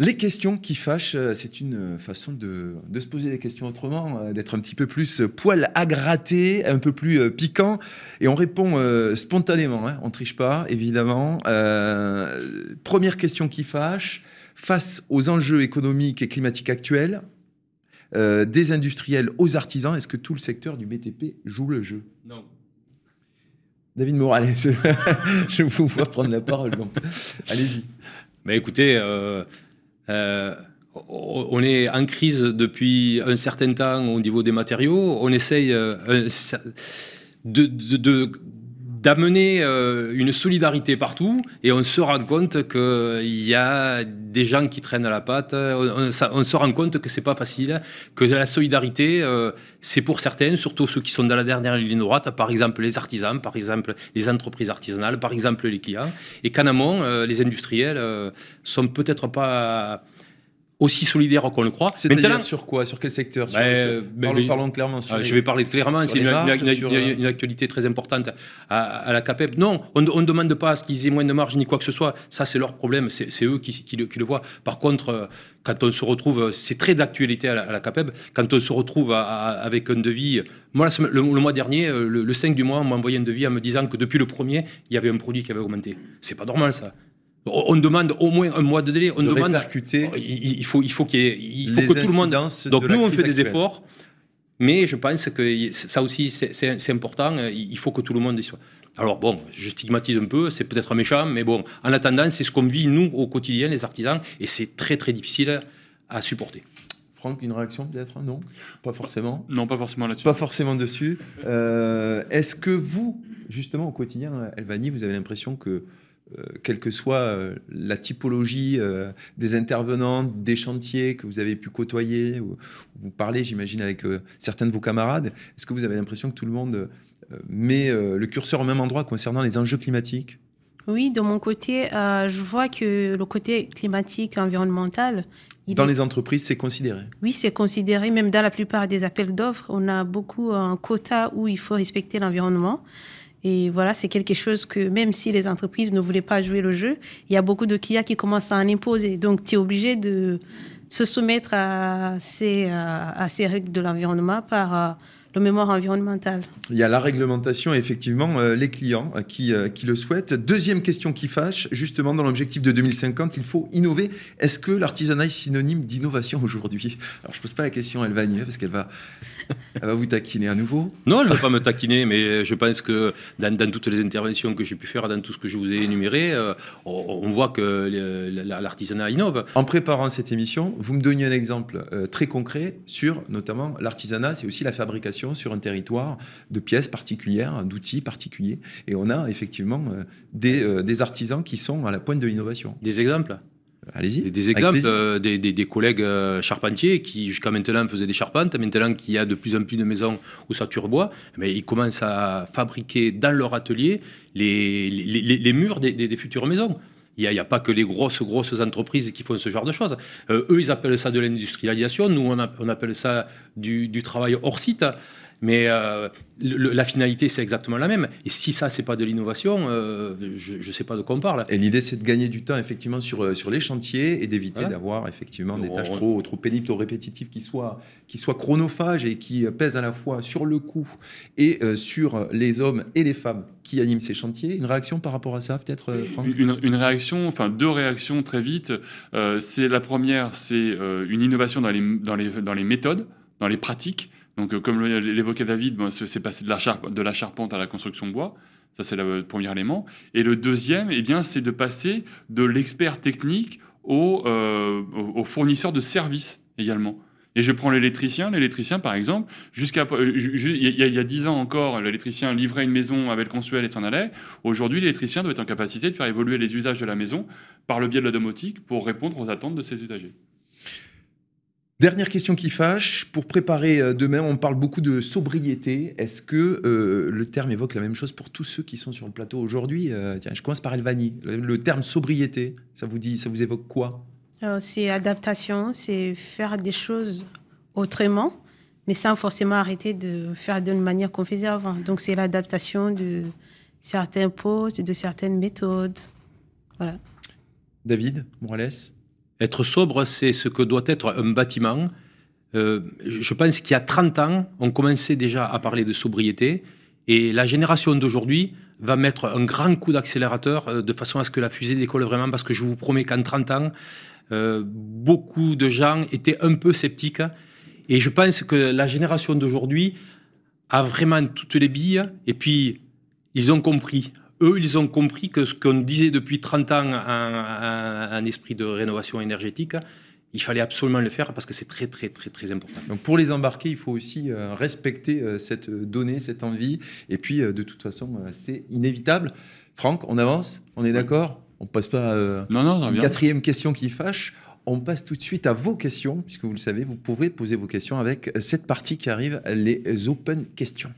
Les questions qui fâchent, euh, c'est une façon de, se poser des questions autrement, euh, d'être un petit peu plus poil à gratter, un peu plus euh, piquant. Et on répond spontanément, hein, on ne triche pas, évidemment. première question qui fâche, face aux enjeux économiques et climatiques actuels, des industriels aux artisans, est-ce que tout le secteur du BTP joue le jeu? Non. David Morales, je vous vois prendre la parole, donc allez-y. Mais écoutez, euh, on est en crise depuis un certain temps au niveau des matériaux. On essaye euh, de, d'amener euh, une solidarité partout et on se rend compte qu'il y a des gens qui traînent à la patte. On, se rend compte que c'est pas facile, que la solidarité, c'est pour certains, surtout ceux qui sont dans la dernière ligne droite, par exemple les artisans, par exemple les entreprises artisanales, par exemple les clients, et qu'en amont, les industriels sont peut-être pas aussi solidaire qu'on le croit. C'est-à-dire sur quoi? Sur quel secteur? Parlons, clairement. Sur je vais parler clairement. C'est une, une, actualité très importante à, la CAPEP. Non, on ne demande pas à ce qu'ils aient moins de marge ni quoi que ce soit. Ça, c'est leur problème. C'est eux qui, qui, le, voient. Par contre, euh, quand on se retrouve, c'est très d'actualité à, la CAPEP, quand on se retrouve avec un devis. Moi, le, mois dernier, euh, le, le 5 du mois, on m'a envoyé un devis en me disant que depuis le premier, il y avait un produit qui avait augmenté. C'est pas normal, ça. On demande au moins un mois de délai. On demande. Répercuter il, faut, il faut qu'il il faut que tout le monde. Donc nous, on fait des efforts, mais je pense que ça aussi, c'est important. Il faut que tout le monde y soit. Alors bon, je stigmatise un peu, c'est peut-être méchant, mais bon, en attendant, c'est ce qu'on vit nous au quotidien, les artisans, et c'est très très difficile à supporter. Franck, une réaction peut-être? Non? Pas forcément? Non, pas forcément là-dessus. Pas forcément dessus. Euh, est-ce que vous, justement, au quotidien, Elvani, vous avez l'impression que euh, quelle que soit euh, la typologie euh, des intervenants, des chantiers que vous avez pu côtoyer, ou, vous parlez, j'imagine, avec certains de vos camarades, est-ce que vous avez l'impression que tout le monde met le curseur au même endroit concernant les enjeux climatiques? Oui, de mon côté, je vois que le côté climatique, environnemental, dans les entreprises, c'est considéré? Oui, c'est considéré. Même dans la plupart des appels d'offres, on a beaucoup un quota où il faut respecter l'environnement. Et voilà, c'est quelque chose que même si les entreprises ne voulaient pas jouer le jeu, il y a beaucoup de clients qui commencent à en imposer. Donc, tu es obligé de se soumettre à ces, à ces règles de l'environnement par euh, le mémoire environnemental. Il y a la réglementation et effectivement euh, les clients euh, qui, qui le souhaitent. Deuxième question qui fâche, justement dans l'objectif de 2050, il faut innover. Est-ce que l'artisanat est synonyme d'innovation aujourd'hui? Alors je ne pose pas la question à Elvanie parce qu'elle va elle va vous taquiner à nouveau Non, elle ne va pas me taquiner, mais je pense que dans, toutes les interventions que j'ai pu faire, dans tout ce que je vous ai énuméré, euh, on, voit que l'artisanat innove. En préparant cette émission, vous me donniez un exemple euh, très concret sur notamment l'artisanat, c'est aussi la fabrication sur un territoire de pièces particulières, d'outils particuliers. Et on a effectivement euh, des, des artisans qui sont à la pointe de l'innovation. Des exemples? Allez-y. Des exemples euh, des, collègues euh, charpentiers qui, jusqu'à maintenant, faisaient des charpentes. Maintenant qu'il y a de plus en plus de maisons où ça turboie, mais ils commencent à fabriquer dans leur atelier les, les, murs des, futures maisons. Il n'y a, pas que les grosses, grosses entreprises qui font ce genre de choses. Euh, eux, ils appellent ça de l'industrialisation. Nous, on, appelle ça du, du travail hors site. Mais euh, la finalité, c'est exactement la même. Et si ça, c'est pas de l'innovation, euh, je ne sais pas de quoi on parle. Et l'idée, c'est de gagner du temps, effectivement, sur, euh, sur les chantiers et d'éviter d'avoir, effectivement, des tâches trop, trop pénibles, trop répétitives, qui soient, qui soient chronophages et qui pèsent à la fois sur le coût et sur les hommes et les femmes qui animent ces chantiers. Une réaction par rapport à ça, peut-être, Franck? Une, une, réaction, enfin, deux réactions très vite. c'est la première, c'est une innovation dans les, dans les, dans les méthodes, dans les pratiques. Donc, euh, comme l'évoquait David, c'est passé de la, charpente à la construction bois. Ça, c'est le premier élément. Et le deuxième, eh bien, c'est de passer de l'expert technique au, euh, fournisseur de services également. Et je prends l'électricien. L'électricien, par exemple, il y, a dix ans encore, l'électricien livrait une maison avec le consuel et s'en allait. Aujourd'hui, l'électricien doit être en capacité de faire évoluer les usages de la maison par le biais de la domotique pour répondre aux attentes de ses usagers. Dernière question qui fâche. Pour préparer euh, demain, on parle beaucoup de sobriété. Est-ce que euh, le terme évoque la même chose pour tous ceux qui sont sur le plateau aujourd'hui euh, Tiens, je commence par Elvani. Le, terme sobriété, ça vous dit, ça vous évoque quoi? C'est adaptation, c'est faire des choses autrement, mais sans forcément arrêter de faire d'une manière qu'on faisait avant. Donc c'est l'adaptation de certains postes, de certaines méthodes. Voilà. David Morales? Être sobre, c'est ce que doit être un bâtiment. Euh, je pense qu'il y a 30 ans, on commençait déjà à parler de sobriété. Et la génération d'aujourd'hui va mettre un grand coup d'accélérateur euh, de façon à ce que la fusée décolle vraiment. Parce que je vous promets qu'en 30 ans, euh, beaucoup de gens étaient un peu sceptiques. Et je pense que la génération d'aujourd'hui a vraiment toutes les billes. Et puis, ils ont compris. Eux, ils ont compris que ce qu'on disait depuis 30 ans un esprit de rénovation énergétique, il fallait absolument le faire parce que c'est très, très, très, très important. Donc pour les embarquer, il faut aussi euh, respecter euh, cette donnée, cette envie. Et puis, euh, de toute façon, c'est inévitable. Franck, on avance? On est d'accord? On passe pas à non, non, une quatrième question qui fâche. On passe tout de suite à vos questions, puisque vous le savez, vous pouvez poser vos questions avec cette partie qui arrive, les open questions.